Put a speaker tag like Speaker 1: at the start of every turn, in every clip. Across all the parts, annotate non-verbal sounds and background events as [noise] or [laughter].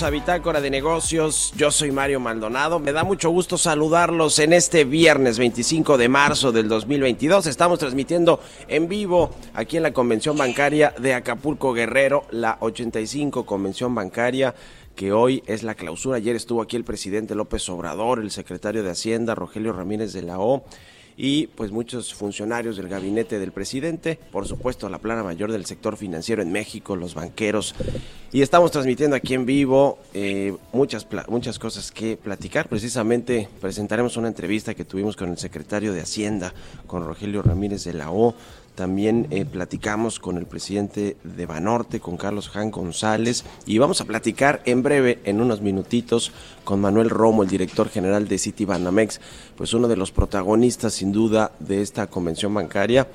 Speaker 1: Bienvenidos de Negocios. Yo soy Mario Maldonado. Me da mucho gusto saludarlos en este viernes 25 de marzo del 2022. Estamos transmitiendo en vivo aquí en la Convención Bancaria de Acapulco Guerrero, la 85 Convención Bancaria que hoy es la clausura. Ayer estuvo aquí el presidente López Obrador, el secretario de Hacienda Rogelio Ramírez de la O y pues muchos funcionarios del gabinete del presidente, por supuesto la plana mayor del sector financiero en México, los banqueros, y estamos transmitiendo aquí en vivo eh, muchas, muchas cosas que platicar. Precisamente presentaremos una entrevista que tuvimos con el secretario de Hacienda, con Rogelio Ramírez de la O. También eh, platicamos con el presidente de Banorte, con Carlos Jan González, y vamos a platicar en breve, en unos minutitos, con Manuel Romo, el director general de City Banamex, pues uno de los protagonistas sin duda de esta convención bancaria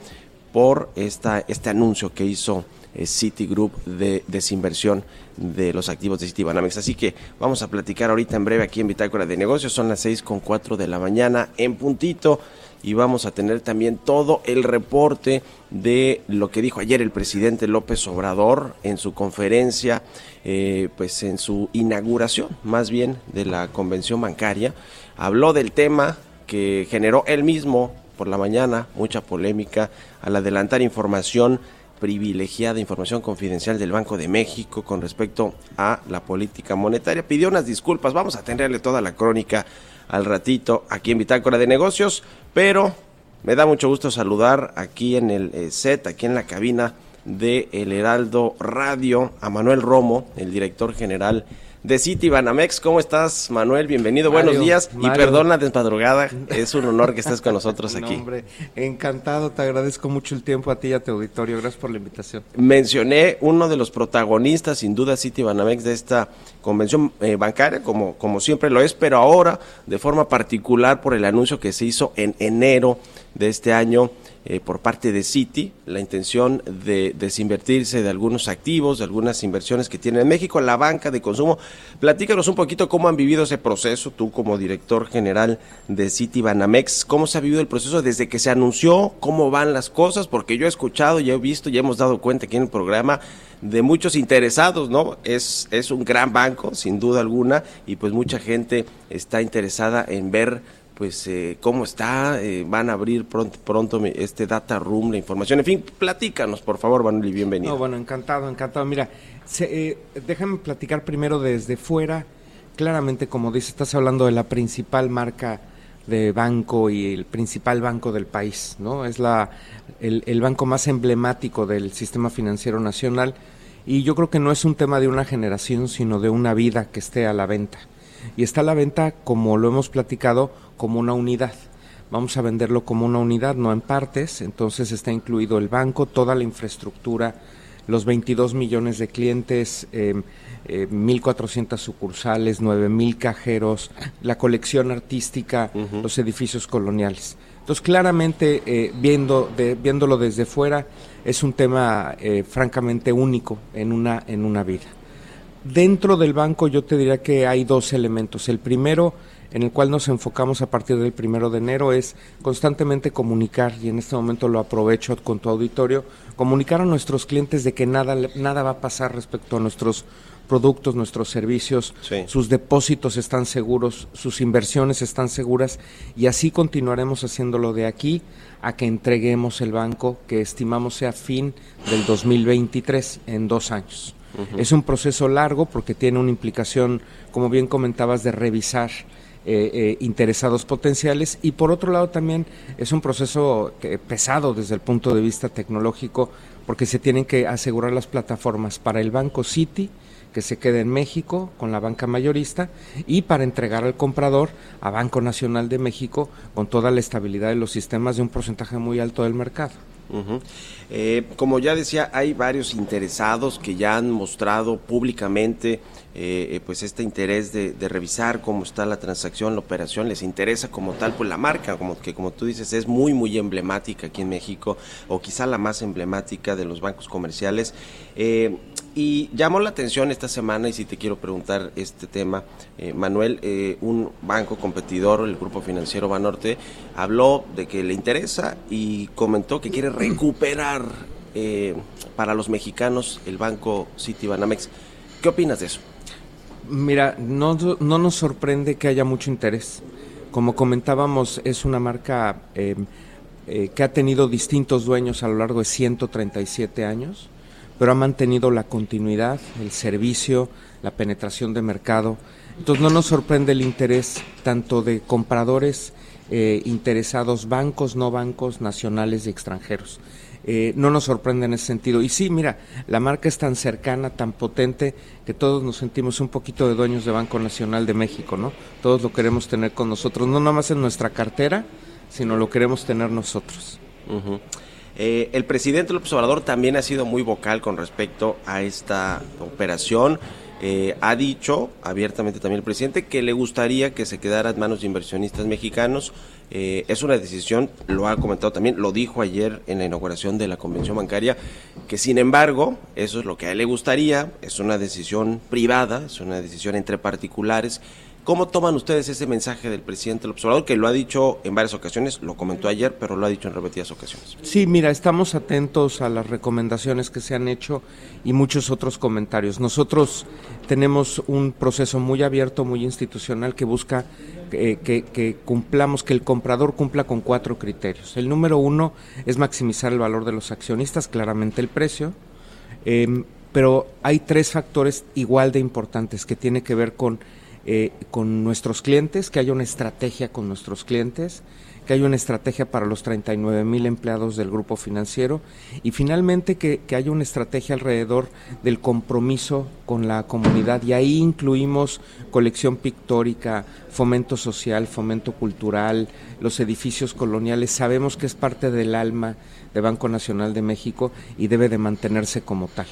Speaker 1: por esta, este anuncio que hizo Citigroup de desinversión de los activos de Citibanamex. Así que vamos a platicar ahorita en breve aquí en Bitácora de Negocios. Son las seis con cuatro de la mañana en puntito y vamos a tener también todo el reporte de lo que dijo ayer el presidente López Obrador en su conferencia, eh, pues en su inauguración más bien de la convención bancaria. Habló del tema que generó él mismo por la mañana, mucha polémica, al adelantar información privilegiada, información confidencial del Banco de México con respecto a la política monetaria. Pidió unas disculpas, vamos a tenerle toda la crónica al ratito aquí en Bitácora de Negocios, pero me da mucho gusto saludar aquí en el eh, set, aquí en la cabina de El Heraldo Radio, a Manuel Romo, el director general de City Banamex. ¿Cómo estás, Manuel? Bienvenido,
Speaker 2: Mario,
Speaker 1: buenos días y perdón la desmadrugada, es un honor que estés con nosotros [laughs]
Speaker 2: No,
Speaker 1: aquí.
Speaker 2: hombre, encantado, te agradezco mucho el tiempo a ti y a tu auditorio. Gracias por la invitación.
Speaker 1: mencioné uno de los protagonistas, sin duda, City Banamex de esta convención eh, bancaria, como, como siempre lo es, pero ahora de forma particular por el anuncio que se hizo en enero de este año eh, por parte de Citi, la intención de desinvertirse de algunos activos, de algunas inversiones que tiene en México, la banca de consumo. Platícanos un poquito cómo han vivido ese proceso, tú como director general de Citi Banamex, cómo se ha vivido el proceso desde que se anunció, cómo van las cosas, porque yo he escuchado, ya he visto, ya hemos dado cuenta aquí en el programa de muchos interesados, ¿no? Es, es un gran banco, sin duda alguna, y pues mucha gente está interesada en ver pues eh, cómo está, eh, van a abrir pronto, pronto este data room, la información, en fin, platícanos por favor, Manuel, y bienvenido.
Speaker 2: No, bueno, encantado, encantado. Mira, se- eh, déjame platicar primero desde fuera claramente, como dice, estás hablando de la principal marca de banco y el principal banco del país, ¿no? Es la, el banco más emblemático del sistema financiero nacional y yo creo que no es un tema de una generación, sino de una vida que esté a la venta. Y está a la venta, como lo hemos platicado, como una unidad. Vamos a venderlo como una unidad, no en partes, entonces está incluido el banco, toda la infraestructura, los 22 millones de clientes, eh, eh, 1.400 sucursales, 9.000 cajeros, la colección artística, los edificios coloniales. Entonces, claramente, eh, viendo de, viéndolo desde fuera, es un tema eh, francamente único en una, en una vida. Dentro del banco yo te diría que hay dos elementos. El primero, en el cual nos enfocamos a partir del primero de enero, es constantemente comunicar, y en este momento lo aprovecho con tu auditorio, comunicar a nuestros clientes de que nada, nada va a pasar respecto a nuestros productos, nuestros servicios,
Speaker 1: Sí.
Speaker 2: sus depósitos están seguros, sus inversiones están seguras y así continuaremos haciéndolo de aquí a que entreguemos el banco que estimamos sea fin del 2023, en dos años. Es un proceso largo porque tiene una implicación, como bien comentabas, de revisar eh, eh, interesados potenciales y por otro lado también es un proceso pesado desde el punto de vista tecnológico porque se tienen que asegurar las plataformas para el banco Citi que se quede en México con la banca mayorista y para entregar al comprador a Banco Nacional de México con toda la estabilidad de los sistemas de un porcentaje muy alto del mercado.
Speaker 1: Ujú. Eh, como ya decía, hay varios interesados que ya han mostrado públicamente eh, eh, pues este interés de, de revisar cómo está la transacción, la operación, les interesa como tal, pues la marca, como que como tú dices, es muy muy emblemática aquí en México, o quizá la más emblemática de los bancos comerciales. Eh, y llamó la atención esta semana, y si te quiero preguntar este tema, eh, Manuel, eh, un banco competidor, el Grupo Financiero Banorte, habló de que le interesa y comentó que quiere recuperar eh, para los mexicanos el banco Citibanamex. ¿Qué opinas de eso?
Speaker 2: Mira, no, no nos sorprende que haya mucho interés. Como comentábamos, es una marca eh, que ha tenido distintos dueños a lo largo de 137 años, pero ha mantenido la continuidad, el servicio, la penetración de mercado. Entonces no nos sorprende el interés tanto de compradores eh, interesados, bancos, no bancos, nacionales y extranjeros. Eh, no nos sorprende en ese sentido. Y sí, mira, la marca es tan cercana, tan potente, que todos nos sentimos un poquito de dueños de Banco Nacional de México, ¿no? Todos lo queremos tener con nosotros, no nada más en nuestra cartera, sino lo queremos tener nosotros.
Speaker 1: Eh, el presidente López Obrador también ha sido muy vocal con respecto a esta operación. Eh, ha dicho abiertamente también el presidente que le gustaría que se quedara en manos de inversionistas mexicanos. Eh, es una decisión, lo ha comentado también, lo dijo ayer en la inauguración de la convención bancaria, que sin embargo, eso es lo que a él le gustaría, es una decisión privada, es una decisión entre particulares. ¿Cómo toman ustedes ese mensaje del presidente López Obrador, que lo ha dicho en varias ocasiones, lo comentó ayer, pero lo ha dicho en repetidas ocasiones?
Speaker 2: Sí, mira, estamos atentos a las recomendaciones que se han hecho y muchos otros comentarios. Nosotros tenemos un proceso muy abierto, muy institucional que busca eh, que, cumplamos, que el comprador cumpla con cuatro criterios. El número uno es maximizar el valor de los accionistas, claramente el precio, eh, pero hay tres factores igual de importantes que tiene que ver con eh, con nuestros clientes, que haya una estrategia con nuestros clientes, que haya una estrategia para los 39 mil empleados del grupo financiero y finalmente que, que haya una estrategia alrededor del compromiso con la comunidad. Y ahí incluimos colección pictórica, fomento social, fomento cultural, los edificios coloniales, sabemos que es parte del alma de Banco Nacional de México y debe de mantenerse como tal.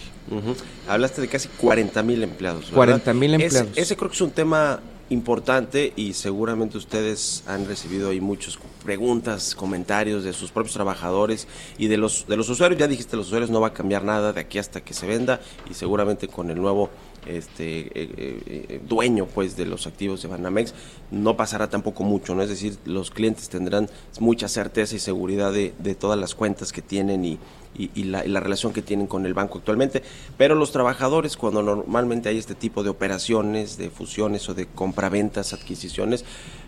Speaker 1: Hablaste de casi 40 mil empleados. ¿verdad?
Speaker 2: 40,000
Speaker 1: Ese-
Speaker 2: empleados.
Speaker 1: Ese, creo que es un tema importante y seguramente ustedes han recibido ahí muchas preguntas, comentarios de sus propios trabajadores y de los, de los usuarios. Ya dijiste, los usuarios no va a cambiar nada de aquí hasta que se venda y seguramente con el nuevo este eh, eh, eh, dueño pues de los activos de Banamex no pasará tampoco mucho no es decir los clientes tendrán mucha certeza y seguridad de, todas las cuentas que tienen y la relación que tienen con el banco actualmente pero los trabajadores cuando normalmente hay este tipo de operaciones de fusiones o de compraventas adquisiciones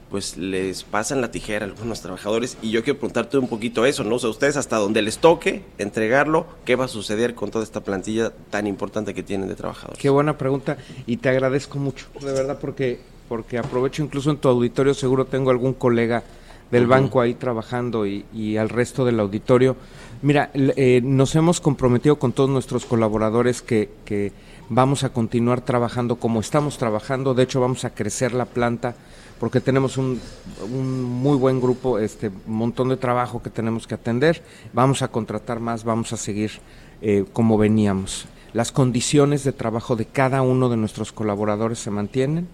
Speaker 1: pues les pasan la tijera a algunos trabajadores y yo quiero preguntarte un poquito eso, ¿no? O sea, ustedes hasta donde les toque entregarlo, ¿qué va a suceder con toda esta plantilla tan importante que tienen de trabajadores?
Speaker 2: Qué buena pregunta y te agradezco mucho, de verdad, porque, porque aprovecho incluso en tu auditorio, seguro tengo algún colega del banco ahí trabajando y, y, al resto del auditorio. Mira, eh, nos hemos comprometido con todos nuestros colaboradores que, que vamos a continuar trabajando como estamos trabajando, de hecho vamos a crecer la planta porque tenemos un, un, muy buen grupo, este montón de trabajo que tenemos que atender, vamos a contratar más, vamos a seguir eh, como veníamos. Las condiciones de trabajo de cada uno de nuestros colaboradores se mantienen.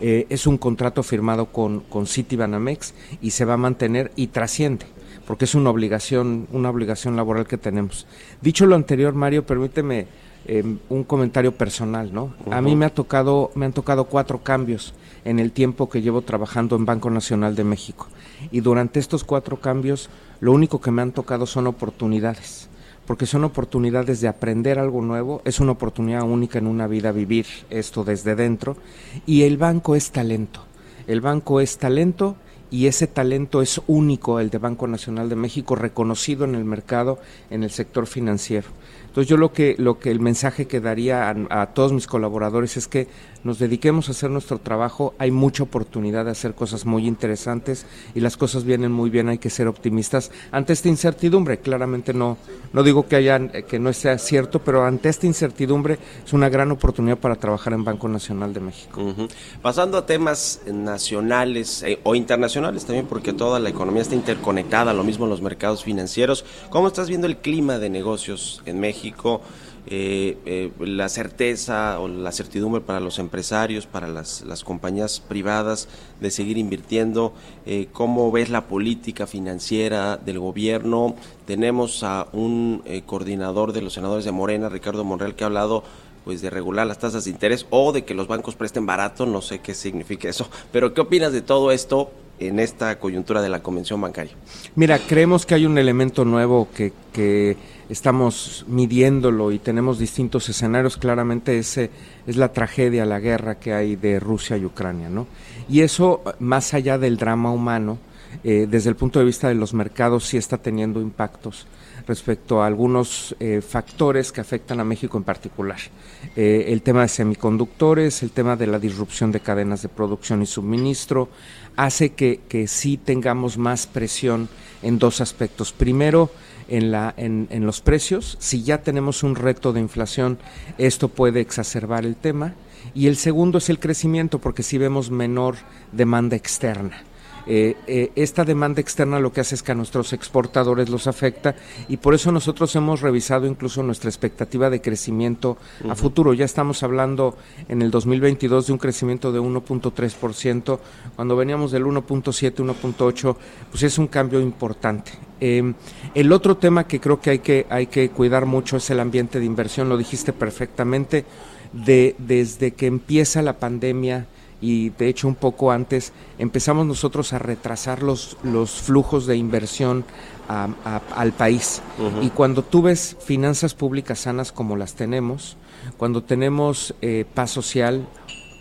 Speaker 2: Eh, es un contrato firmado con, con Citibanamex y se va a mantener y trasciende porque es una obligación, una obligación laboral que tenemos. Dicho lo anterior, Mario, permíteme eh, un comentario personal, ¿no? Uh -huh. A mí me ha tocado, me han tocado cuatro cambios en el tiempo que llevo trabajando en Banco Nacional de México. Y durante estos cuatro cambios, lo único que me han tocado son oportunidades, porque son oportunidades de aprender algo nuevo, es una oportunidad única en una vida vivir esto desde dentro, y el banco es talento. El banco es talento y ese talento es único, el de Banco Nacional de México, reconocido en el mercado, en el sector financiero. Entonces yo lo que, lo que el mensaje que daría a, todos mis colaboradores es que nos dediquemos a hacer nuestro trabajo, hay mucha oportunidad de hacer cosas muy interesantes y las cosas vienen muy bien, hay que ser optimistas ante esta incertidumbre. Claramente no, no digo que haya, que no sea cierto, pero ante esta incertidumbre es una gran oportunidad para trabajar en Banco Nacional de México.
Speaker 1: Pasando a temas nacionales eh, o internacionales también, porque toda la economía está interconectada, lo mismo los mercados financieros. ¿Cómo estás viendo el clima de negocios en México? Eh, eh, la certeza o la certidumbre para los empresarios, para las, las compañías privadas de seguir invirtiendo, eh, cómo ves la política financiera del gobierno. Tenemos a un coordinador de los senadores de Morena, Ricardo Monreal, que ha hablado pues de regular las tasas de interés o de que los bancos presten barato, no sé qué significa eso, pero ¿qué opinas de todo esto en esta coyuntura de la convención bancaria?
Speaker 2: Mira, creemos que hay un elemento nuevo que, estamos midiéndolo y tenemos distintos escenarios, claramente ese es la tragedia, la guerra que hay de Rusia y Ucrania, ¿no? Y eso, más allá del drama humano, eh, desde el punto de vista de los mercados, sí está teniendo impactos respecto a algunos eh, factores que afectan a México en particular. Eh, el tema de semiconductores, el tema de la disrupción de cadenas de producción y suministro, hace que, que sí tengamos más presión en dos aspectos. Primero, en, la, en, en, los precios. Si ya tenemos un reto de inflación, esto puede exacerbar el tema. Y el segundo es el crecimiento, porque si vemos menor demanda externa. Eh, eh, esta demanda externa lo que hace es que a nuestros exportadores los afecta y por eso nosotros hemos revisado incluso nuestra expectativa de crecimiento uh -huh. a futuro. Ya estamos hablando en el 2022 de un crecimiento de 1.3%, cuando veníamos del 1.7, 1.8, pues es un cambio importante. Eh, el otro tema que creo que hay, que hay que cuidar mucho es el ambiente de inversión, lo dijiste perfectamente, de, desde que empieza la pandemia y de hecho un poco antes empezamos nosotros a retrasar los, los flujos de inversión a, a, al país. Uh -huh. Y cuando tú ves finanzas públicas sanas como las tenemos, cuando tenemos eh, paz social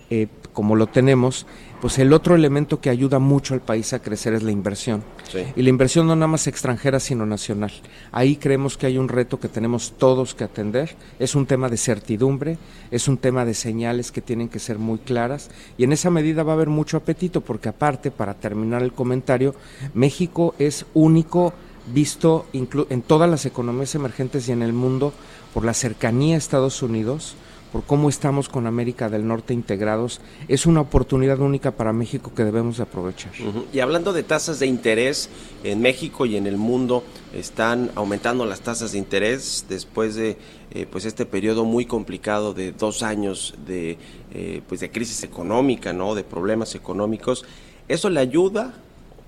Speaker 2: eh, como lo tenemos, pues el otro elemento que ayuda mucho al país a crecer es la inversión. Sí. Y la inversión no nada más extranjera, sino nacional. Ahí creemos que hay un reto que tenemos todos que atender. Es un tema de certidumbre, es un tema de señales que tienen que ser muy claras. Y en esa medida va a haber mucho apetito, porque aparte, para terminar el comentario, México es único visto en todas las economías emergentes y en el mundo por la cercanía a Estados Unidos, por cómo estamos con América del Norte integrados, es una oportunidad única para México que debemos de aprovechar.
Speaker 1: Uh -huh. Y hablando de tasas de interés, en México y en el mundo están aumentando las tasas de interés después de eh, pues este periodo muy complicado de dos años de, eh, pues de crisis económica, ¿no? de problemas económicos. ¿Eso le ayuda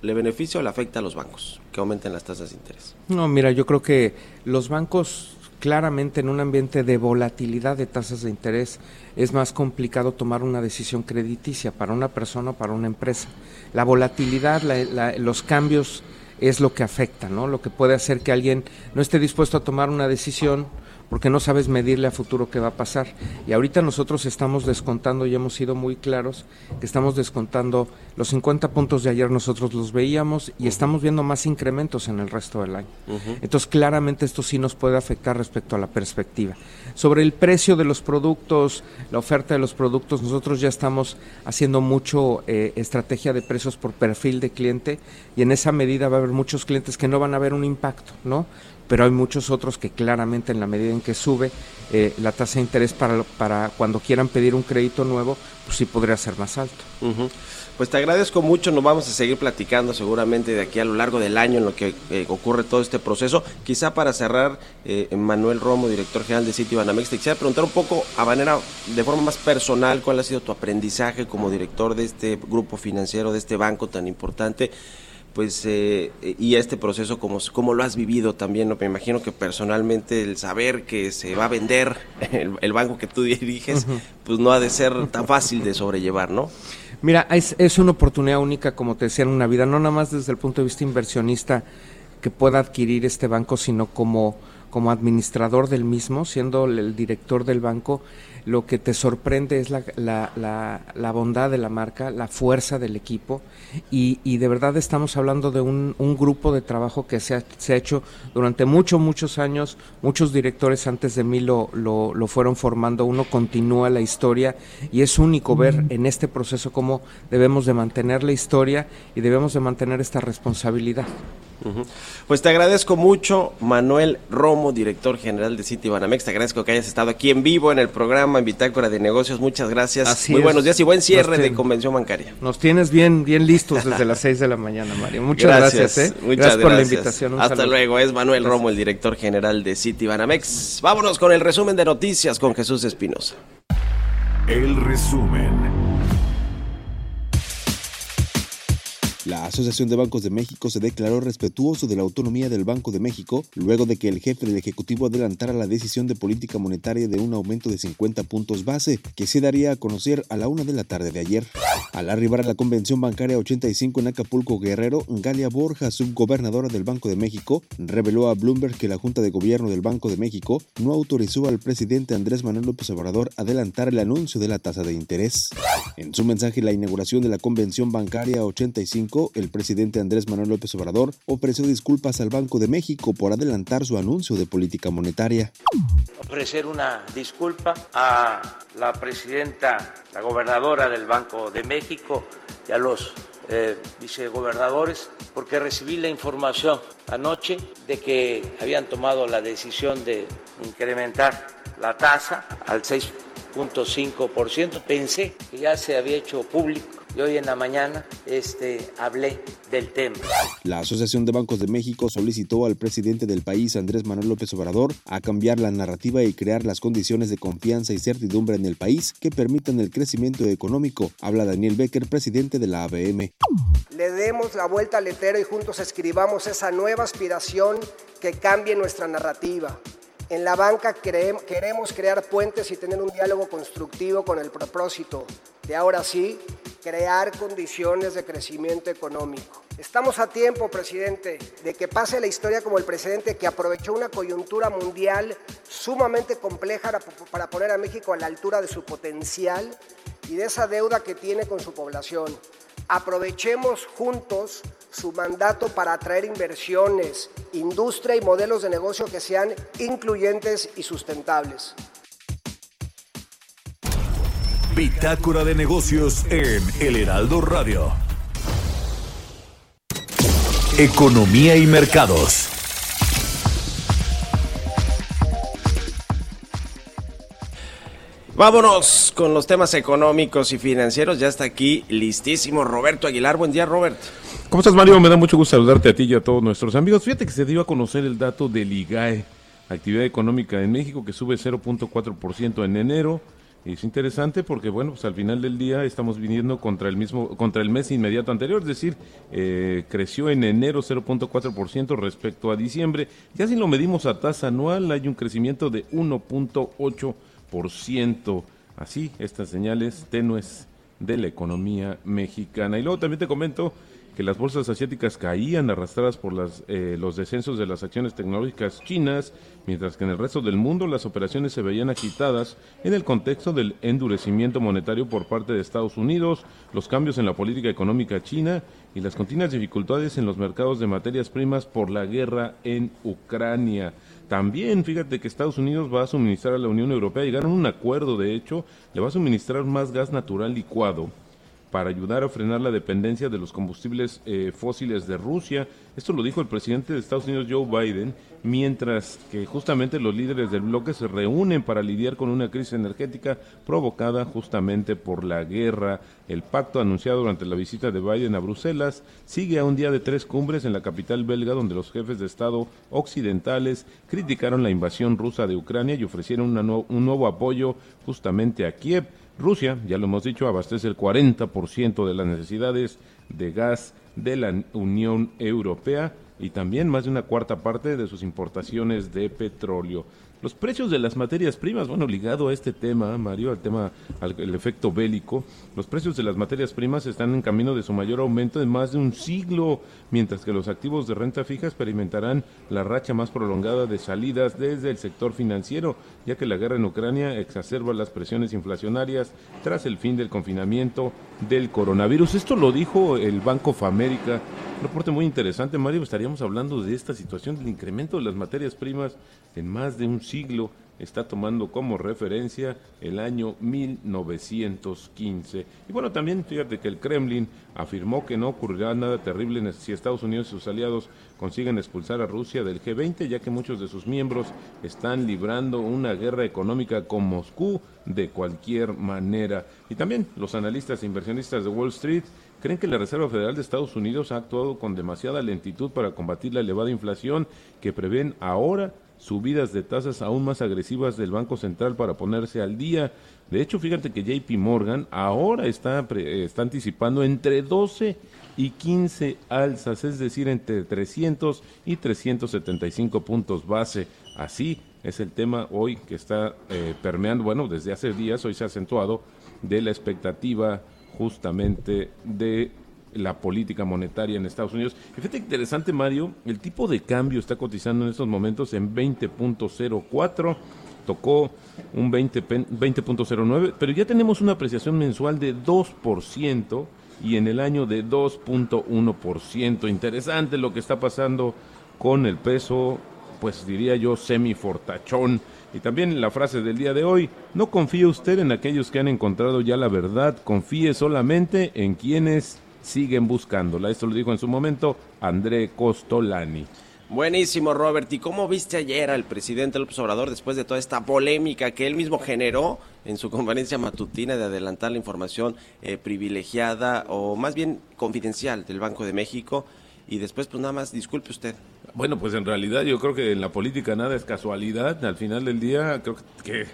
Speaker 1: le beneficia o le afecta a los bancos que aumenten las tasas de interés?
Speaker 2: No, mira, yo creo que los bancos claramente en un ambiente de volatilidad de tasas de interés es más complicado tomar una decisión crediticia para una persona o para una empresa. La volatilidad, la, la, los cambios es lo que afecta, ¿no? Lo que puede hacer que alguien no esté dispuesto a tomar una decisión porque no sabes medirle a futuro qué va a pasar. Y ahorita nosotros estamos descontando, y hemos sido muy claros, que estamos descontando los 50 puntos de ayer nosotros los veíamos y estamos viendo más incrementos en el resto del año. Entonces, claramente esto sí nos puede afectar respecto a la perspectiva. Sobre el precio de los productos, la oferta de los productos, nosotros ya estamos haciendo mucho eh, estrategia de precios por perfil de cliente y en esa medida va a haber muchos clientes que no van a ver un impacto, ¿no? Pero hay muchos otros que claramente en la medida en que sube eh, la tasa de interés para, para cuando quieran pedir un crédito nuevo, pues sí podría ser más alto.
Speaker 1: Pues te agradezco mucho, nos vamos a seguir platicando seguramente de aquí a lo largo del año en lo que eh, ocurre todo este proceso. Quizá para cerrar, eh, Manuel Romo, director general de City Banamex, te quisiera preguntar un poco a manera, de forma más personal, cuál ha sido tu aprendizaje como director de este grupo financiero, de este banco tan importante pues eh, y este proceso como, como lo has vivido también, ¿no? me imagino que personalmente el saber que se va a vender [laughs] el, banco que tú diriges, pues no ha de ser tan fácil de sobrellevar, ¿no?
Speaker 2: Mira, es, es una oportunidad única, como te decía, en una vida, no nada más desde el punto de vista inversionista que pueda adquirir este banco, sino como, como administrador del mismo, siendo el director del banco, lo que te sorprende es la, la, la, bondad de la marca, la fuerza del equipo. Y, y de verdad estamos hablando de un, un grupo de trabajo que se ha, se ha, hecho durante muchos, muchos años, muchos directores antes de mí lo, lo, lo fueron formando, uno continúa la historia y es único ver en este proceso cómo debemos de mantener la historia y debemos de mantener esta responsabilidad.
Speaker 1: Pues te agradezco mucho, Manuel Romo, director general de City Banamex. Te agradezco que hayas estado aquí en vivo en el programa en Bitácora de Negocios. Muchas gracias. Muy buenos días y buen cierre de convención bancaria.
Speaker 2: Nos tienes bien, bien listos desde las 6 de la mañana, Mario. Muchas gracias. ¿eh?
Speaker 1: Muchas gracias por la invitación. Hasta luego. Es Manuel Romo, el director general de City Banamex. Vámonos con el resumen de noticias con Jesús Espinosa.
Speaker 3: El resumen.
Speaker 4: La Asociación de Bancos de México se declaró respetuoso de la autonomía del Banco de México luego de que el jefe del Ejecutivo adelantara la decisión de política monetaria de un aumento de 50 puntos base, que se daría a conocer a la una de la tarde de ayer. Al arribar a la Convención Bancaria 85 en Acapulco Guerrero, Galia Borja, subgobernadora del Banco de México, reveló a Bloomberg que la Junta de Gobierno del Banco de México no autorizó al presidente Andrés Manuel López Obrador adelantar el anuncio de la tasa de interés. En su mensaje, la inauguración de la Convención Bancaria 85 el presidente Andrés Manuel López Obrador ofreció disculpas al Banco de México por adelantar su anuncio de política monetaria.
Speaker 5: Ofrecer una disculpa a la presidenta, la gobernadora del Banco de México y a los eh, vicegobernadores porque recibí la información anoche de que habían tomado la decisión de incrementar la tasa al 6.5%. Pensé que ya se había hecho público y hoy en la mañana este, hablé del tema.
Speaker 4: La Asociación de Bancos de México solicitó al presidente del país, Andrés Manuel López Obrador, a cambiar la narrativa y crear las condiciones de confianza y certidumbre en el país que permitan el crecimiento económico. Habla Daniel Becker, presidente de la ABM.
Speaker 6: Le demos la vuelta al letero y juntos escribamos esa nueva aspiración que cambie nuestra narrativa. En la banca queremos crear puentes y tener un diálogo constructivo con el propósito de ahora sí crear condiciones de crecimiento económico. Estamos a tiempo, presidente, de que pase la historia como el presidente que aprovechó una coyuntura mundial sumamente compleja para poner a México a la altura de su potencial y de esa deuda que tiene con su población. Aprovechemos juntos su mandato para atraer inversiones, industria y modelos de negocio que sean incluyentes y sustentables.
Speaker 3: Bitácora de negocios en El Heraldo Radio. Economía y mercados.
Speaker 1: Vámonos con los temas económicos y financieros. Ya está aquí listísimo Roberto Aguilar. Buen día, Robert.
Speaker 7: ¿Cómo estás, Mario? Me da mucho gusto saludarte a ti y a todos nuestros amigos. Fíjate que se dio a conocer el dato del IGAE, actividad económica en México, que sube 0.4% en enero es interesante porque, bueno, pues al final del día estamos viniendo contra el mismo, contra el mes inmediato anterior, es decir, eh, creció en enero 0.4% respecto a diciembre. Ya si lo medimos a tasa anual, hay un crecimiento de 1.8%. Así, estas señales tenues de la economía mexicana. Y luego también te comento que las bolsas asiáticas caían arrastradas por las, eh, los descensos de las acciones tecnológicas chinas, mientras que en el resto del mundo las operaciones se veían agitadas en el contexto del endurecimiento monetario por parte de Estados Unidos, los cambios en la política económica china y las continuas dificultades en los mercados de materias primas por la guerra en Ucrania. También, fíjate que Estados Unidos va a suministrar a la Unión Europea, llegaron a un acuerdo, de hecho, le va a suministrar más gas natural licuado para ayudar a frenar la dependencia de los combustibles eh, fósiles de Rusia. Esto lo dijo el presidente de Estados Unidos, Joe Biden, mientras que justamente los líderes del bloque se reúnen para lidiar con una crisis energética provocada justamente por la guerra. El pacto anunciado durante la visita de Biden a Bruselas sigue a un día de tres cumbres en la capital belga donde los jefes de Estado occidentales criticaron la invasión rusa de Ucrania y ofrecieron un nuevo apoyo justamente a Kiev. Rusia, ya lo hemos dicho, abastece el 40% de las necesidades de gas de la Unión Europea y también más de una cuarta parte de sus importaciones de petróleo. Los precios de las materias primas, bueno, ligado a este tema, Mario, al tema, al efecto bélico, los precios de las materias primas están en camino de su mayor aumento en más de un siglo, mientras que los activos de renta fija experimentarán la racha más prolongada de salidas desde el sector financiero, ya que la guerra en Ucrania exacerba las presiones inflacionarias tras el fin del confinamiento del coronavirus. Esto lo dijo el Banco of America, un reporte muy interesante, Mario, estaríamos hablando de esta situación del incremento de las materias primas en más de un siglo está tomando como referencia el año 1915. Y bueno, también fíjate que el Kremlin afirmó que no ocurrirá nada terrible si Estados Unidos y sus aliados consiguen expulsar a Rusia del G20, ya que muchos de sus miembros están librando una guerra económica con Moscú de cualquier manera. Y también los analistas e inversionistas de Wall Street creen que la Reserva Federal de Estados Unidos ha actuado con demasiada lentitud para combatir la elevada inflación que prevén ahora subidas de tasas aún más agresivas del Banco Central para ponerse al día. De hecho, fíjate que JP Morgan ahora está, está anticipando entre 12 y 15 alzas, es decir, entre 300 y 375 puntos base. Así es el tema hoy que está eh, permeando, bueno, desde hace días, hoy se ha acentuado, de la expectativa justamente de la política monetaria en Estados Unidos. Fíjate interesante, Mario, el tipo de cambio está cotizando en estos momentos en 20.04, tocó un 20.09, pero ya tenemos una apreciación mensual de 2% y en el año de 2.1%. Interesante lo que está pasando con el peso, pues diría yo semifortachón. Y también la frase del día de hoy, no confíe usted en aquellos que han encontrado ya la verdad, confíe solamente en quienes siguen buscándola. Esto lo dijo en su momento André Costolani.
Speaker 1: Buenísimo, Robert. ¿Y cómo viste ayer al presidente López Obrador después de toda esta polémica que él mismo generó en su conferencia matutina de adelantar la información eh, privilegiada o más bien confidencial del Banco de México? Y después, pues nada más, disculpe usted.
Speaker 7: Bueno, pues en realidad yo creo que en la política nada es casualidad. Al final del día creo que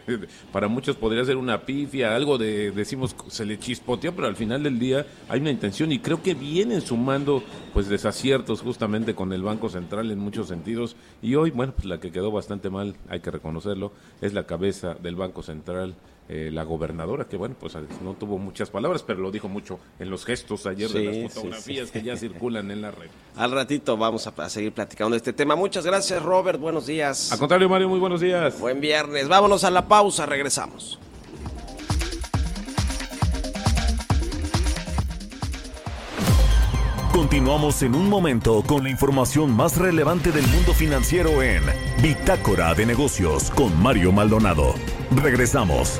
Speaker 7: para muchos podría ser una pifia, algo de, decimos, se le chispoteó, pero al final del día hay una intención y creo que vienen sumando pues desaciertos justamente con el Banco Central en muchos sentidos. Y hoy, bueno, pues la que quedó bastante mal, hay que reconocerlo, es la cabeza del Banco Central, eh, la gobernadora, que bueno, pues no tuvo muchas palabras, pero lo dijo mucho en los gestos ayer de las fotografías que ya circulan en la red. [laughs]
Speaker 1: Al ratito vamos a, a, seguir platicando de este tema. Muchas gracias, Robert. Buenos días.
Speaker 7: Al contrario, Mario, muy buenos días.
Speaker 1: Buen viernes. Vámonos a la pausa. Regresamos.
Speaker 3: Continuamos en un momento con la información más relevante del mundo financiero en Bitácora de Negocios con Mario Maldonado. Regresamos.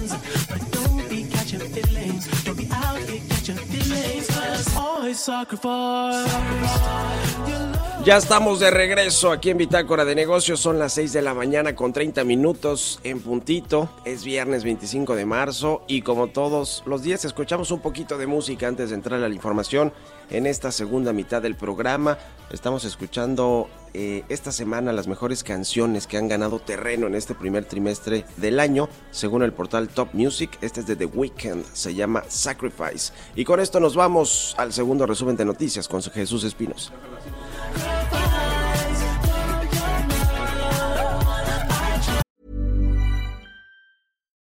Speaker 1: Ya estamos de regreso aquí en Bitácora de Negocios. Son las 6 de la mañana con 30 minutos en puntito. Es viernes 25 de marzo y como todos los días escuchamos un poquito de música antes de entrar a la información. En esta segunda mitad del programa estamos escuchando eh, esta semana las mejores canciones que han ganado terreno en este primer trimestre del año, según el portal Top Music. Este es de The Weeknd, se llama Sacrifice. Y con esto nos vamos al segundo resumen de noticias con Jesús Espinos.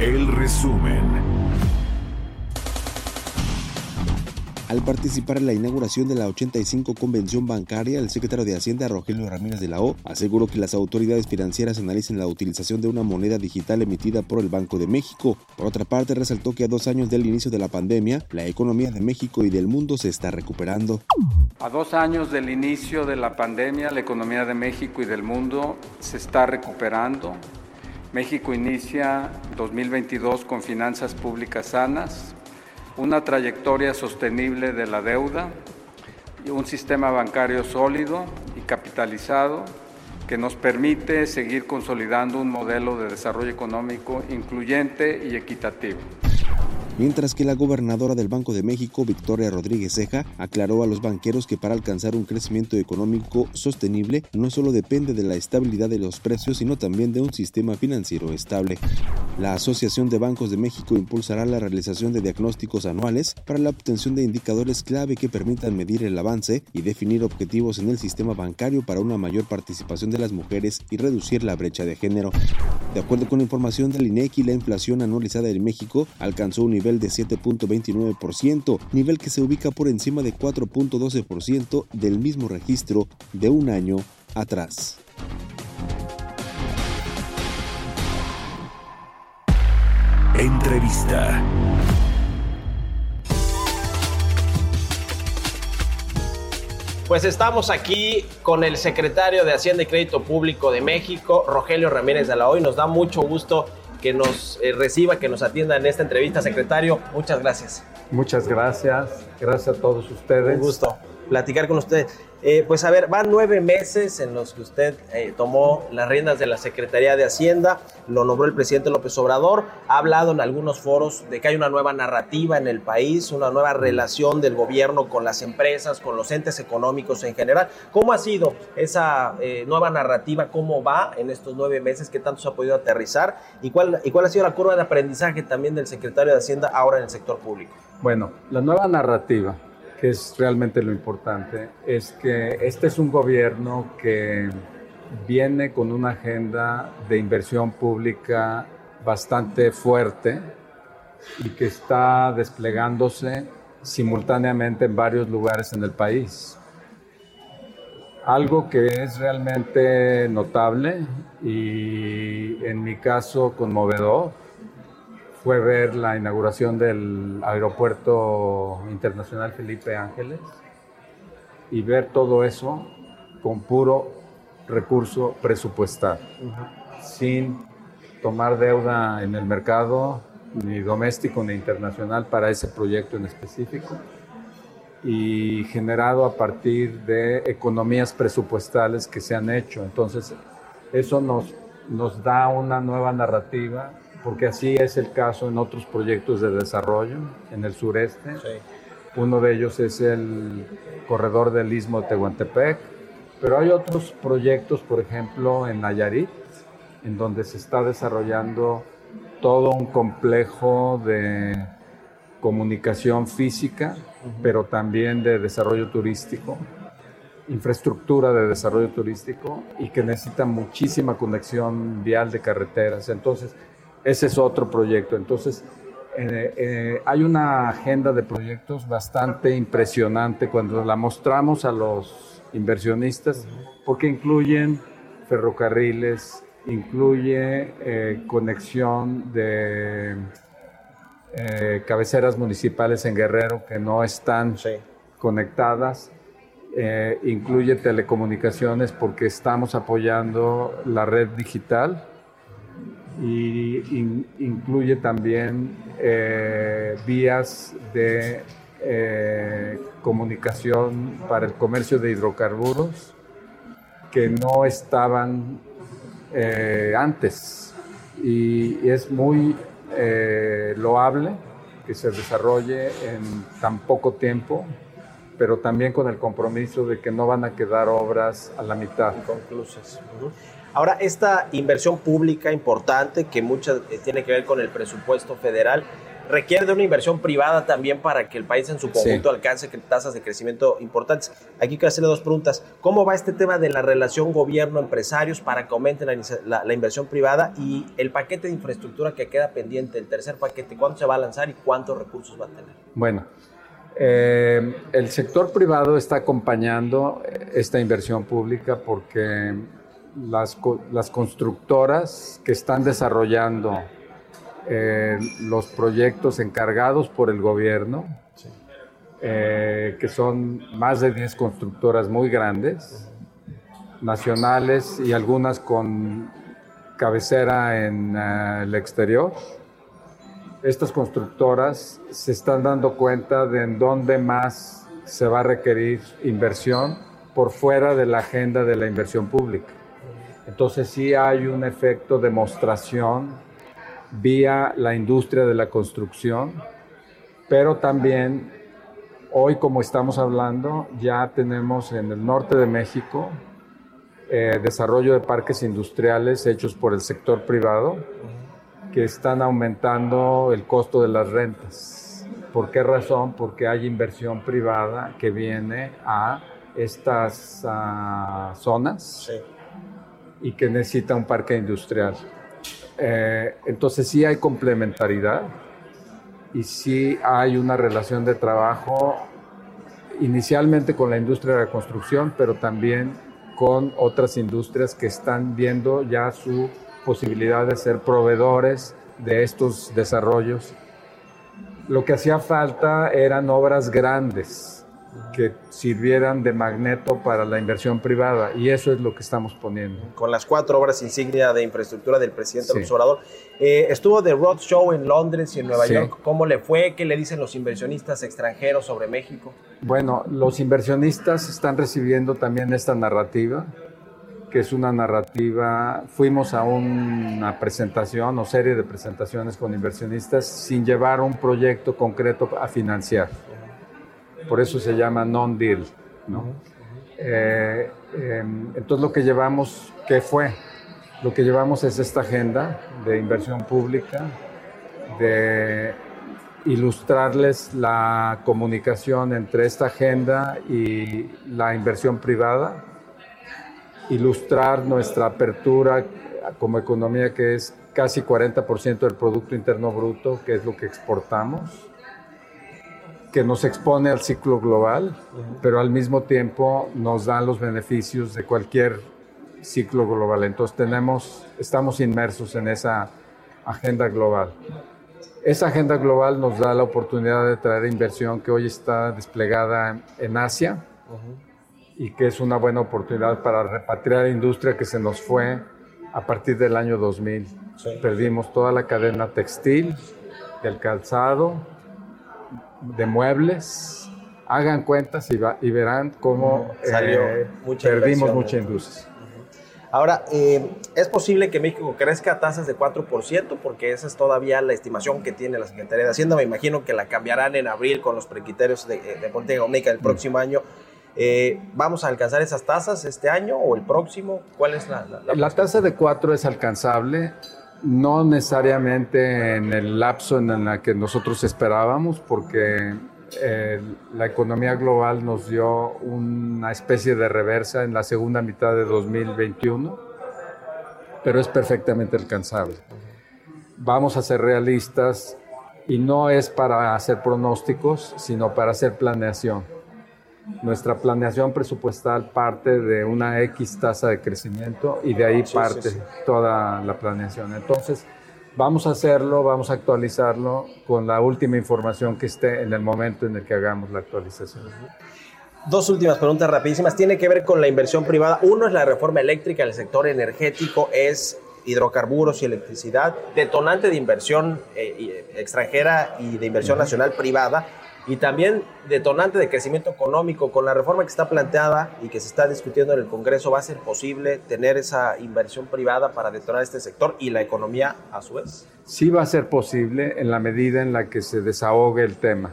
Speaker 3: El resumen.
Speaker 4: Al participar en la inauguración de la 85 Convención Bancaria, el secretario de Hacienda, Rogelio Ramírez de la O, aseguró que las autoridades financieras analicen la utilización de una moneda digital emitida por el Banco de México. Por otra parte, resaltó que a dos años del inicio de la pandemia, la economía de México y del mundo se está recuperando.
Speaker 8: A dos años del inicio de la pandemia, la economía de México y del mundo se está recuperando. México inicia 2022 con finanzas públicas sanas, una trayectoria sostenible de la deuda un sistema bancario sólido y capitalizado que nos permite seguir consolidando un modelo de desarrollo económico incluyente y equitativo
Speaker 4: mientras que la gobernadora del Banco de México, Victoria Rodríguez Ceja, aclaró a los banqueros que para alcanzar un crecimiento económico sostenible no solo depende de la estabilidad de los precios, sino también de un sistema financiero estable. La Asociación de Bancos de México impulsará la realización de diagnósticos anuales para la obtención de indicadores clave que permitan medir el avance y definir objetivos en el sistema bancario para una mayor participación de las mujeres y reducir la brecha de género. De acuerdo con información del INEGI, la inflación anualizada en México alcanzó un nivel de 7.29%, nivel que se ubica por encima de 4.12% del mismo registro de un año atrás.
Speaker 3: Entrevista.
Speaker 1: Pues estamos aquí con el secretario de Hacienda y Crédito Público de México, Rogelio Ramírez de la Hoy. Nos da mucho gusto que nos eh, reciba, que nos atienda en esta entrevista, secretario. Muchas gracias.
Speaker 8: Muchas gracias. Gracias a todos ustedes.
Speaker 1: Un gusto platicar con usted. Eh, pues a ver, van nueve meses en los que usted eh, tomó las riendas de la Secretaría de Hacienda, lo nombró el presidente López Obrador, ha hablado en algunos foros de que hay una nueva narrativa en el país, una nueva relación del gobierno con las empresas, con los entes económicos en general. ¿Cómo ha sido esa eh, nueva narrativa? ¿Cómo va en estos nueve meses? ¿Qué tanto se ha podido aterrizar? ¿Y cuál, ¿Y cuál ha sido la curva de aprendizaje también del secretario de Hacienda ahora en el sector público?
Speaker 8: Bueno, la nueva narrativa que es realmente lo importante, es que este es un gobierno que viene con una agenda de inversión pública bastante fuerte y que está desplegándose simultáneamente en varios lugares en el país. Algo que es realmente notable y en mi caso conmovedor fue ver la inauguración del Aeropuerto Internacional Felipe Ángeles y ver todo eso con puro recurso presupuestal, sin tomar deuda en el mercado, ni doméstico ni internacional, para ese proyecto en específico, y generado a partir de economías presupuestales que se han hecho. Entonces, eso nos, nos da una nueva narrativa porque así es el caso en otros proyectos de desarrollo en el sureste. Uno de ellos es el corredor del Istmo de Tehuantepec, pero hay otros proyectos, por ejemplo, en Nayarit, en donde se está desarrollando todo un complejo de comunicación física, pero también de desarrollo turístico, infraestructura de desarrollo turístico y que necesita muchísima conexión vial de carreteras. Entonces, ese es otro proyecto. Entonces, eh, eh, hay una agenda de proyectos bastante impresionante cuando la mostramos a los inversionistas, porque incluyen ferrocarriles, incluye eh, conexión de cabeceras municipales en Guerrero que no están conectadas. Eh, incluye telecomunicaciones porque estamos apoyando la red digital y in- incluye también eh, vías de eh, comunicación para el comercio de hidrocarburos que no estaban antes. Y es muy loable que se desarrolle en tan poco tiempo, pero también con el compromiso de que no van a quedar obras a la mitad.
Speaker 1: Inconclusas. Ahora, esta inversión pública importante, que mucha eh, tiene que ver con el presupuesto federal, requiere de una inversión privada también para que el país en su conjunto alcance tasas de crecimiento importantes. Aquí quiero hacerle dos preguntas. ¿Cómo va este tema de la relación gobierno-empresarios para que aumente la, la- la inversión privada y el paquete de infraestructura que queda pendiente, el tercer paquete, cuándo se va a lanzar y cuántos recursos va a tener?
Speaker 8: Bueno, eh, el sector privado está acompañando esta inversión pública porque las, las constructoras que están desarrollando eh, los proyectos encargados por el gobierno, eh, que son más de 10 constructoras muy grandes, nacionales y algunas con cabecera en eh, el exterior, estas constructoras se están dando cuenta de en dónde más se va a requerir inversión por fuera de la agenda de la inversión pública. Entonces sí hay un efecto de demostración vía la industria de la construcción, pero también hoy como estamos hablando ya tenemos en el norte de México eh, desarrollo de parques industriales hechos por el sector privado que están aumentando el costo de las rentas. ¿Por qué razón? Porque hay inversión privada que viene a estas ah, zonas y que necesita un parque industrial. Eh, entonces sí hay complementariedad y sí hay una relación de trabajo inicialmente con la industria de la construcción, pero también con otras industrias que están viendo ya su posibilidad de ser proveedores de estos desarrollos. Lo que hacía falta eran obras grandes que sirvieran de magneto para la inversión privada y eso es lo que estamos poniendo.
Speaker 1: con las cuatro obras insignia de infraestructura del presidente
Speaker 8: Sí.
Speaker 1: López Obrador. Eh, estuvo de Roadshow en Londres y en Nueva
Speaker 8: Sí.
Speaker 1: York. ¿Cómo le fue? ¿Qué le dicen los inversionistas extranjeros sobre México?
Speaker 8: Bueno, los inversionistas están recibiendo también esta narrativa, que es una narrativa, fuimos a una presentación o serie de presentaciones con inversionistas sin llevar un proyecto concreto a financiar. Por eso se llama non-deal. ¿no? Eh, eh, entonces lo que llevamos, ¿qué fue? Lo que llevamos es esta agenda de inversión pública, de ilustrarles la comunicación entre esta agenda y la inversión privada, ilustrar nuestra apertura como economía que es casi 40% del Producto Interno Bruto, que es lo que exportamos, que nos expone al ciclo global, pero al mismo tiempo nos da los beneficios de cualquier ciclo global. Entonces tenemos, estamos inmersos en esa agenda global. Esa agenda global nos da la oportunidad de traer inversión que hoy está desplegada en Asia y que es una buena oportunidad para repatriar industria que se nos fue a partir del año 2000. Perdimos toda la cadena textil, del calzado, de muebles. Hagan cuentas y, va- y verán cómo
Speaker 1: Salió
Speaker 8: eh,
Speaker 1: mucha
Speaker 8: perdimos mucha industria.
Speaker 1: Ahora, eh, ¿es posible que México crezca a tasas de 4%? Porque esa es todavía la estimación que tiene la Secretaría de Hacienda. Me imagino que la cambiarán en abril con los precriterios de, de política económica del próximo año. Eh, ¿Vamos a alcanzar esas tasas este año o el próximo? ¿Cuál es la, la- la-
Speaker 8: La tasa de 4 es alcanzable, no necesariamente en el lapso en el que nosotros esperábamos, porque eh, la economía global nos dio una especie de reversa en la segunda mitad de 2021, pero es perfectamente alcanzable. Vamos a ser realistas y no es para hacer pronósticos, sino para hacer planeación. Nuestra planeación presupuestal parte de una X tasa de crecimiento y de ahí
Speaker 1: Sí, sí,
Speaker 8: parte
Speaker 1: sí.
Speaker 8: toda la planeación. Entonces, Vamos a hacerlo, vamos a actualizarlo con la última información que esté en el momento en el que hagamos la actualización.
Speaker 1: Dos últimas preguntas rapidísimas. Tiene que ver con la inversión privada. Uno es la reforma eléctrica, el sector energético es hidrocarburos y electricidad, detonante de inversión eh, extranjera y de inversión nacional privada y también detonante de crecimiento económico. Con la reforma que está planteada y que se está discutiendo en el Congreso, ¿va a ser posible tener esa inversión privada para detonar este sector y la economía a su vez?
Speaker 8: Sí va a ser posible en la medida en la que se desahogue el tema.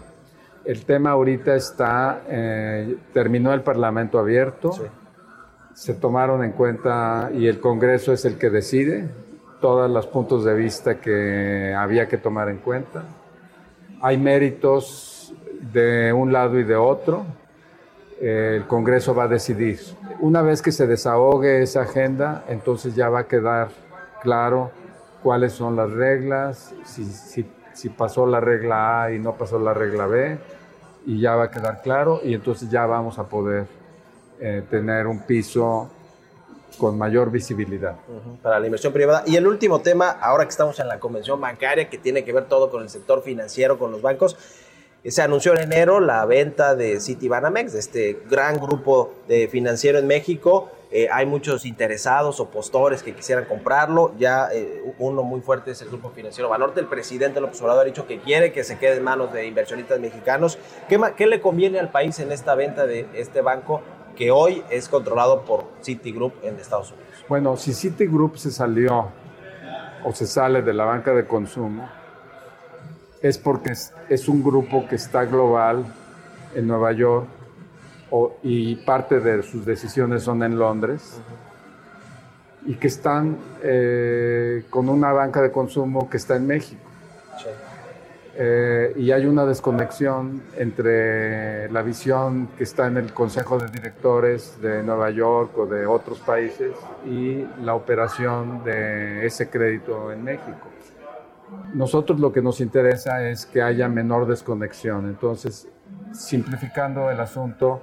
Speaker 8: El tema ahorita está, eh, terminó el Parlamento abierto, se tomaron en cuenta y el Congreso es el que decide todos los puntos de vista que había que tomar en cuenta. Hay méritos de un lado y de otro, el Congreso va a decidir. Una vez que se desahogue esa agenda, entonces ya va a quedar claro cuáles son las reglas, si, pasó la regla A y no pasó la regla B, y ya va a quedar claro, y entonces ya vamos a poder eh, tener un piso con mayor visibilidad.
Speaker 1: Para la inversión privada. Y el último tema, ahora que estamos en la convención bancaria, que tiene que ver todo con el sector financiero, con los bancos, se anunció en enero la venta de Citibanamex, de este gran grupo de financiero en México. Eh, hay muchos interesados o postores que quisieran comprarlo. Ya eh, uno muy fuerte es el grupo financiero Banorte. El presidente López Obrador ha dicho que quiere que se quede en manos de inversionistas mexicanos. ¿Qué, ¿Qué, le conviene al país en esta venta de este banco que hoy es controlado por Citigroup en Estados Unidos?
Speaker 8: Bueno, si Citigroup se salió o se sale de la banca de consumo, es porque es, un grupo que está global en Nueva York y parte de sus decisiones son en Londres y que están eh, con una banca de consumo que está en México. Eh, y hay una desconexión entre la visión que está en el Consejo de Directores de Nueva York o de otros países y la operación de ese crédito en México. Nosotros lo que nos interesa es que haya menor desconexión. Entonces, simplificando el asunto,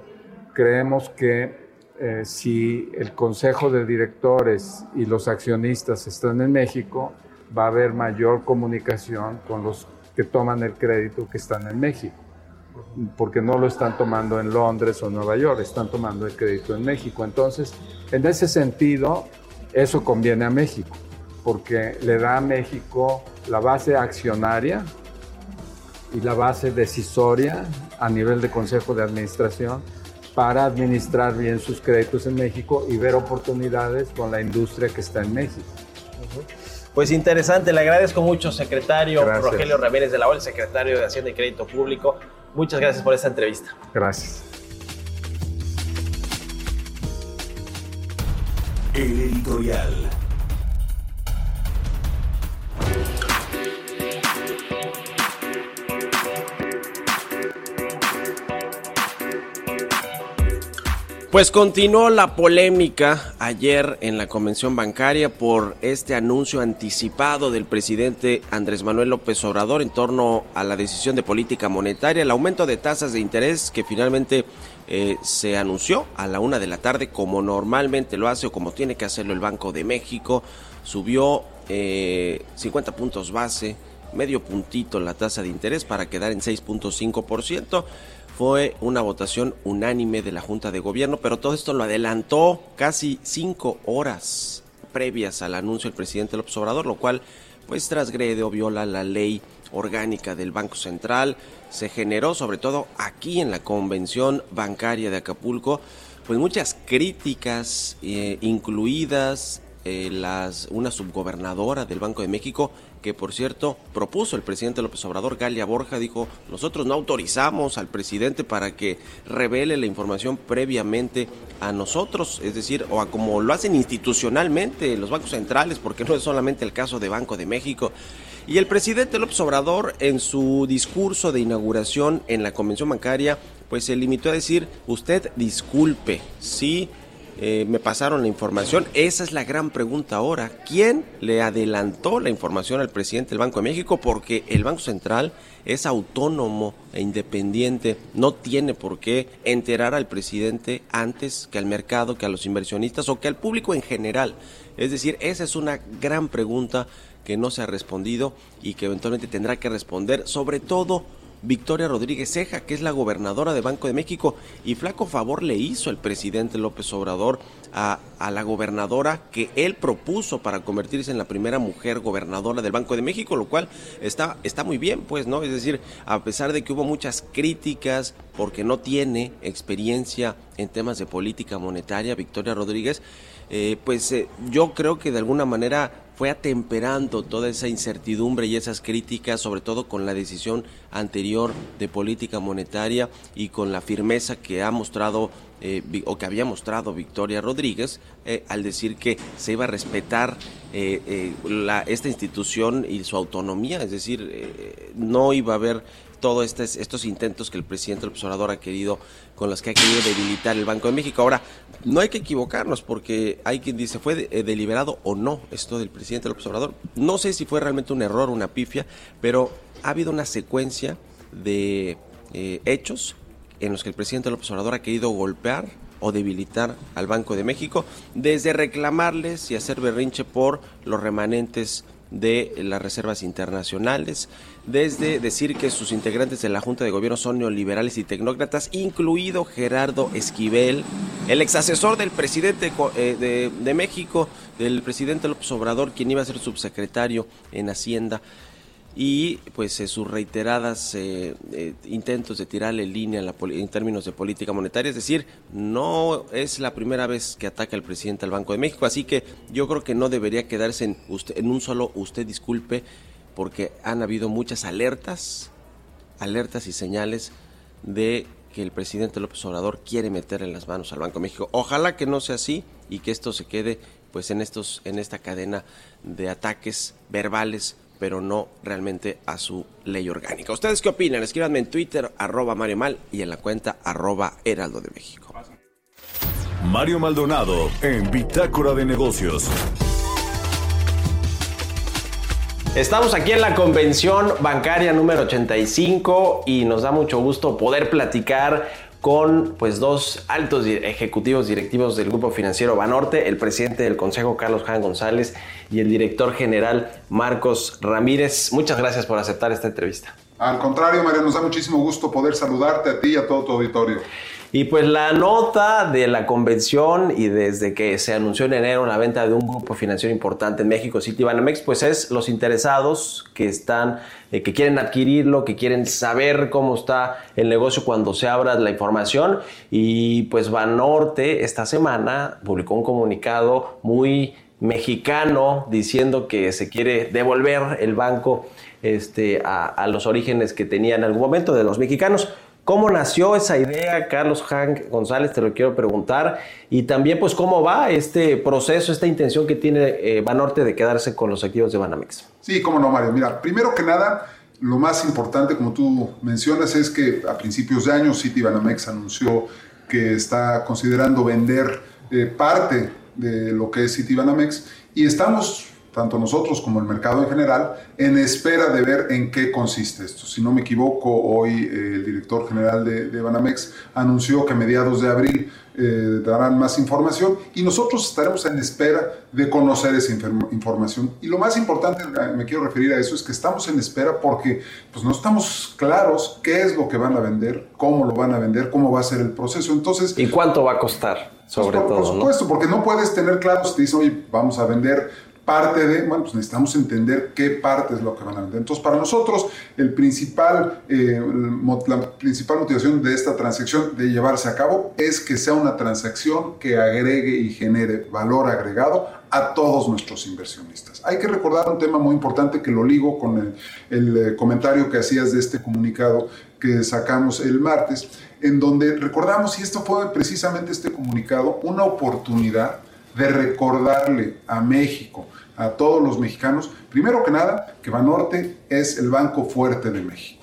Speaker 8: creemos que eh, si el Consejo de Directores y los accionistas están en México, va a haber mayor comunicación con los que toman el crédito que están en México, porque no lo están tomando en Londres o Nueva York, están tomando el crédito en México. Entonces, en ese sentido, eso conviene a México porque le da a México la base accionaria y la base decisoria a nivel de Consejo de Administración para administrar bien sus créditos en México y ver oportunidades con la industria que está en México.
Speaker 1: Pues interesante, le agradezco mucho, secretario Rogelio Ramírez de la OL, secretario de Hacienda y Crédito Público. Muchas gracias por esta entrevista.
Speaker 8: Gracias.
Speaker 3: El editorial.
Speaker 1: Pues continuó la polémica ayer en la convención bancaria por este anuncio anticipado del presidente Andrés Manuel López Obrador en torno a la decisión de política monetaria, el aumento de tasas de interés que finalmente eh, se anunció a la una de la tarde como normalmente lo hace o como tiene que hacerlo el Banco de México, subió 50 eh, puntos base, medio puntito la tasa de interés para quedar en 6.5% fue una votación unánime de la Junta de Gobierno, pero todo esto lo adelantó casi cinco horas previas al anuncio del presidente López Obrador, lo cual pues transgrede o viola la ley orgánica del Banco Central. Se generó sobre todo aquí en la Convención Bancaria de Acapulco pues muchas críticas, eh, incluidas eh, las, una subgobernadora del Banco de México que por cierto propuso el presidente López Obrador, Galia Borja, dijo, nosotros no autorizamos al presidente para que revele la información previamente a nosotros, es decir, o a como lo hacen institucionalmente los bancos centrales, porque no es solamente el caso de Banco de México. Y el presidente López Obrador, en su discurso de inauguración en la convención bancaria, pues se limitó a decir, usted disculpe, sí eh, me pasaron la información. Esa es la gran pregunta ahora. ¿Quién le adelantó la información al presidente del Banco de México? Porque el Banco Central es autónomo e independiente. No tiene por qué enterar al presidente antes que al mercado, que a los inversionistas o que al público en general. Es decir, esa es una gran pregunta que no se ha respondido y que eventualmente tendrá que responder, sobre todo Victoria Rodríguez Ceja, que es la gobernadora de Banco de México, y flaco favor le hizo el presidente López Obrador a, la gobernadora que él propuso para convertirse en la primera mujer gobernadora del Banco de México, lo cual está, está muy bien, pues, ¿no? Es decir, a pesar de que hubo muchas críticas porque no tiene experiencia en temas de política monetaria, Victoria Rodríguez, eh, pues eh, yo creo que de alguna manera fue atemperando toda esa incertidumbre y esas críticas, sobre todo con la decisión anterior de política monetaria y con la firmeza que ha mostrado eh, o que había mostrado Victoria Rodríguez eh, al decir que se iba a respetar eh, la, esta institución y su autonomía, es decir, no iba a haber todos estos, intentos que el presidente observador ha querido, con los que ha querido debilitar el Banco de México. Ahora, no hay que equivocarnos porque hay quien dice, ¿fue deliberado o no esto del presidente del observador? No sé si fue realmente un error, una pifia, pero ha habido una secuencia de hechos en los que el presidente López Obrador ha querido golpear o debilitar al Banco de México, desde reclamarles y hacer berrinche por los remanentes de las reservas internacionales, desde decir que sus integrantes de la Junta de Gobierno son neoliberales y tecnócratas, incluido Gerardo Esquivel, el ex asesor del presidente eh, de, México, del presidente López Obrador, quien iba a ser subsecretario en Hacienda. Y pues eh, sus reiteradas eh, intentos de tirarle línea en, términos de política monetaria, es decir, no es la primera vez que ataca el presidente al Banco de México, así que yo creo que no debería quedarse en, usted, en un solo usted disculpe, porque han habido muchas alertas, alertas y señales de que el presidente López Obrador quiere meterle las manos al Banco de México. Ojalá que no sea así y que esto se quede pues en estos en esta cadena de ataques verbales pero no realmente a su ley orgánica. ¿Ustedes qué opinan? Escríbanme en Twitter, arroba Mario Mal, y en la cuenta arroba Heraldo de México.
Speaker 3: Mario Maldonado en Bitácora de Negocios.
Speaker 1: Estamos aquí en la convención bancaria número 85 y nos da mucho gusto poder platicar con pues dos altos ejecutivos directivos del grupo financiero Banorte, el presidente del Consejo Carlos Jan González y el director general Marcos Ramírez. Muchas gracias por aceptar esta entrevista.
Speaker 9: Al contrario, María, nos da muchísimo gusto poder saludarte a ti y a todo tu auditorio.
Speaker 1: Y pues la nota de la convención y desde que se anunció en enero la venta de un grupo financiero importante en México, Citibanamex, pues es los interesados que están, eh, que quieren adquirirlo, que quieren saber cómo está el negocio cuando se abra la información. Y pues Banorte esta semana publicó un comunicado muy mexicano diciendo que se quiere devolver el banco este, a, a los orígenes que tenía en algún momento de los mexicanos. ¿Cómo nació esa idea, Carlos Hank González? Te lo quiero preguntar. Y también, pues, ¿cómo va este proceso, esta intención que tiene eh, Banorte de quedarse con los activos de Banamex?
Speaker 9: Sí, cómo no, Mario. Mira, primero que nada, lo más importante, como tú mencionas, es que a principios de año City Banamex anunció que está considerando vender eh, parte de lo que es City Banamex y estamos tanto nosotros como el mercado en general, en espera de ver en qué consiste esto. Si no me equivoco, hoy eh, el director general de, de, Banamex anunció que a mediados de abril eh, darán más información y nosotros estaremos en espera de conocer esa información. Y lo más importante, me quiero referir a eso, es que estamos en espera porque pues, no estamos claros qué es lo que van a vender, cómo lo van a vender, cómo va a ser el proceso. Entonces,
Speaker 1: ¿Y cuánto va a costar? Sobre
Speaker 9: pues por,
Speaker 1: todo,
Speaker 9: por supuesto,
Speaker 1: ¿no?
Speaker 9: porque no puedes tener claro si te dicen, oye, vamos a vender parte de, bueno, pues necesitamos entender qué parte es lo que van a vender. Entonces, para nosotros, el principal, eh, la principal motivación de esta transacción de llevarse a cabo es que sea una transacción que agregue y genere valor agregado a todos nuestros inversionistas. Hay que recordar un tema muy importante que lo ligo con el, el eh, comentario que hacías de este comunicado que sacamos el martes, en donde recordamos, y esto fue precisamente este comunicado, una oportunidad de recordarle a México, a todos los mexicanos, primero que nada, que Banorte es el banco fuerte de México.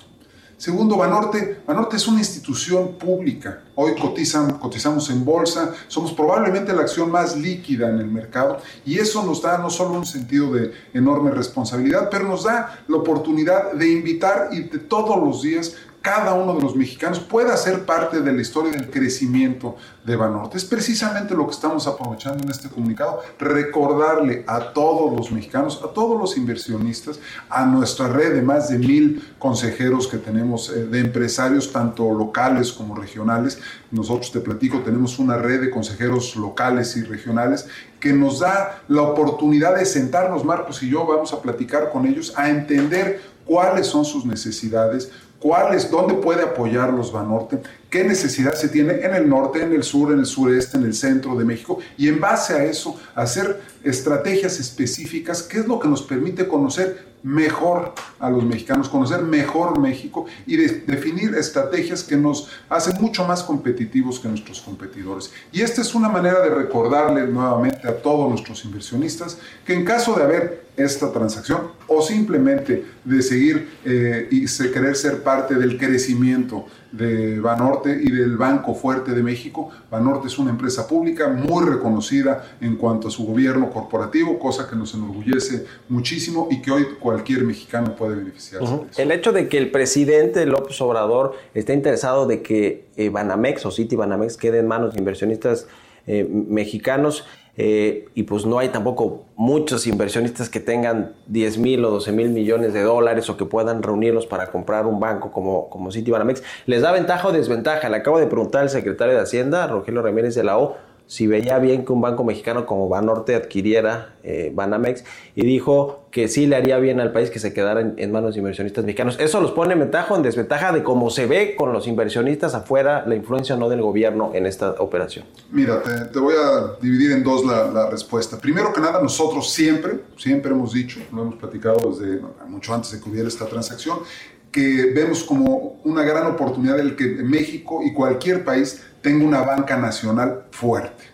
Speaker 9: Segundo, Banorte, Banorte es una institución pública. Hoy cotizan, cotizamos en bolsa, somos probablemente la acción más líquida en el mercado y eso nos da no solo un sentido de enorme responsabilidad, pero nos da la oportunidad de invitar y de todos los días cada uno de los mexicanos pueda ser parte de la historia del crecimiento de Banorte. Es precisamente lo que estamos aprovechando en este comunicado, recordarle a todos los mexicanos, a todos los inversionistas, a nuestra red de más de mil consejeros que tenemos eh, de empresarios, tanto locales como regionales. Nosotros, te platico, tenemos una red de consejeros locales y regionales que nos da la oportunidad de sentarnos, Marcos y yo, vamos a platicar con ellos, a entender cuáles son sus necesidades, cuáles, dónde puede apoyarlos Banorte, qué necesidad se tiene en el norte, en el sur, en el sureste, en el centro de México, y en base a eso hacer estrategias específicas, que es lo que nos permite conocer mejor a los mexicanos, conocer mejor México y definir estrategias que nos hacen mucho más competitivos que nuestros competidores. Y esta es una manera de recordarle nuevamente a todos nuestros inversionistas que en caso de haber esta transacción o simplemente de seguir eh, y querer ser parte del crecimiento de Banorte y del Banco Fuerte de México. Banorte es una empresa pública muy reconocida en cuanto a su gobierno corporativo, cosa que nos enorgullece muchísimo y que hoy cualquier mexicano puede beneficiarse. de eso.
Speaker 1: El hecho de que el presidente López Obrador esté interesado de que eh, Banamex o City Banamex quede en manos de inversionistas eh, mexicanos eh, y pues no hay tampoco muchos inversionistas que tengan 10 mil o 12 mil millones de dólares o que puedan reunirlos para comprar un banco como, como Citibanamex. ¿Les da ventaja o desventaja? Le acabo de preguntar al secretario de Hacienda, Rogelio Ramírez de la O, si veía bien que un banco mexicano como Banorte adquiriera eh, Banamex y dijo que sí le haría bien al país que se quedara en, manos de inversionistas mexicanos. ¿Eso los pone en ventaja o en desventaja de cómo se ve con los inversionistas afuera, la influencia o no del gobierno en esta operación?
Speaker 9: Mira, te, te voy a dividir en dos la, la, respuesta. Primero que nada, nosotros siempre, siempre hemos dicho, lo hemos platicado desde mucho antes de que hubiera esta transacción, que vemos como una gran oportunidad el que México y cualquier país tenga una banca nacional fuerte.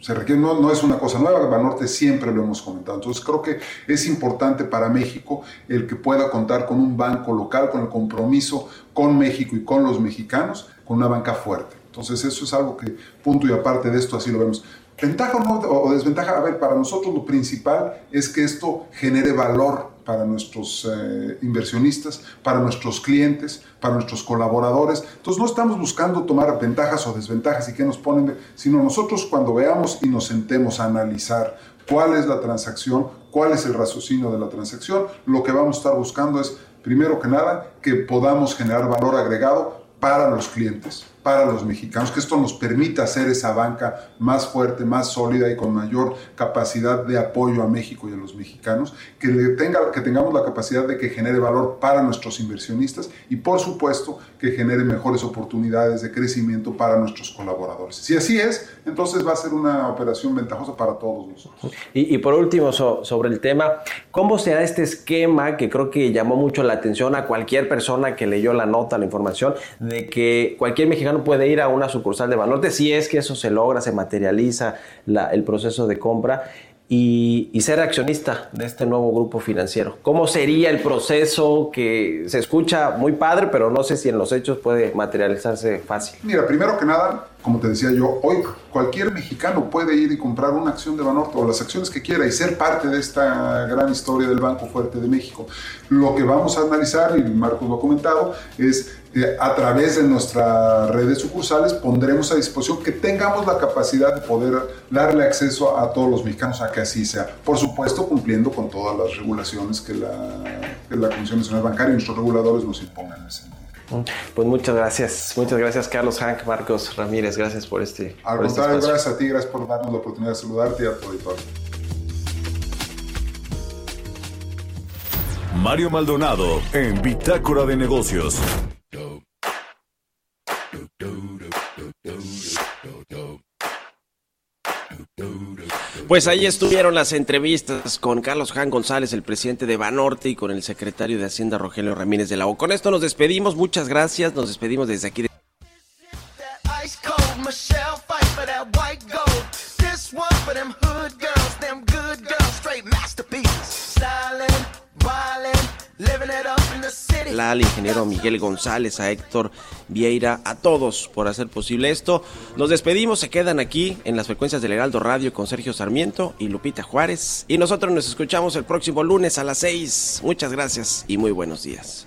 Speaker 9: Se requiere, no, no, es una cosa nueva, Banorte siempre lo hemos comentado. Entonces creo que es importante para México el que pueda contar con un banco local, con el compromiso con México y con los mexicanos, con una banca fuerte. Entonces eso es algo que, punto y aparte de esto, así lo vemos. Ventaja o, no, o desventaja, a ver, para nosotros lo principal es que esto genere valor para nuestros eh, inversionistas, para nuestros clientes, para nuestros colaboradores. Entonces no estamos buscando tomar ventajas o desventajas y qué nos ponen, sino nosotros cuando veamos y nos sentemos a analizar cuál es la transacción, cuál es el raciocinio de la transacción, lo que vamos a estar buscando es, primero que nada, que podamos generar valor agregado para los clientes, para los mexicanos, que esto nos permita hacer esa banca más fuerte, más sólida y con mayor capacidad de apoyo a México y a los mexicanos, que, le tenga, que tengamos la capacidad de que genere valor para nuestros inversionistas y por supuesto que genere mejores oportunidades de crecimiento para nuestros colaboradores. Si así es, entonces va a ser una operación ventajosa para todos nosotros.
Speaker 1: Y, por último, so, sobre el tema, ¿cómo será este esquema que creo que llamó mucho la atención a cualquier persona que leyó la nota, la información, de que cualquier mexicano puede ir a una sucursal de Banorte si es que eso se logra, se materializa la, el proceso de compra y, y, ser accionista de este nuevo grupo financiero. ¿Cómo sería el proceso que se escucha muy padre, pero no sé si en los hechos puede materializarse fácil?
Speaker 9: Mira, primero que nada, como te decía yo, hoy cualquier mexicano puede ir y comprar una acción de Banorte o las acciones que quiera y ser parte de esta gran historia del Banco Fuerte de México. Lo que vamos a analizar, y Marcos lo ha comentado, es a través de nuestra red de sucursales pondremos a disposición que tengamos la capacidad de poder darle acceso a todos los mexicanos a que así sea. Por supuesto, cumpliendo con todas las regulaciones que la, que la Comisión Nacional Bancaria y nuestros reguladores nos impongan en ese
Speaker 1: pues muchas gracias, muchas gracias Carlos Hank, Marcos Ramírez, gracias por este.
Speaker 9: Al
Speaker 1: por
Speaker 9: contrario,
Speaker 1: este
Speaker 9: gracias a ti, gracias por darnos la oportunidad de saludarte y a tu auditorio.
Speaker 3: Mario Maldonado en Bitácora de Negocios.
Speaker 1: Pues ahí estuvieron las entrevistas con Carlos Jan González, el presidente de Banorte, y con el secretario de Hacienda, Rogelio Ramírez de la O. Con esto nos despedimos, muchas gracias, nos despedimos desde aquí. Al ingeniero Miguel González, a Héctor Vieira, a todos por hacer posible esto. Nos despedimos, se quedan aquí en las frecuencias del Heraldo Radio con Sergio Sarmiento y Lupita Juárez. Y nosotros nos escuchamos el próximo lunes a las 6. Muchas gracias y muy buenos días.